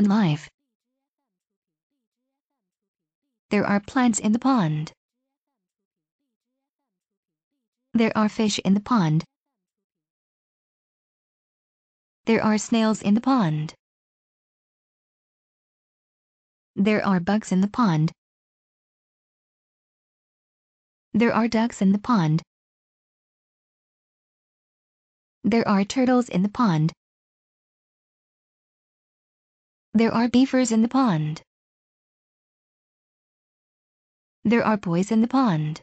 pond life. There are plants in the pond. There are fish in the pond. There are snails in the pond. There are bugs in the pond. There are ducks in the pond. There are turtles in the pond. There are beavers in the pond. There are boys in the pond.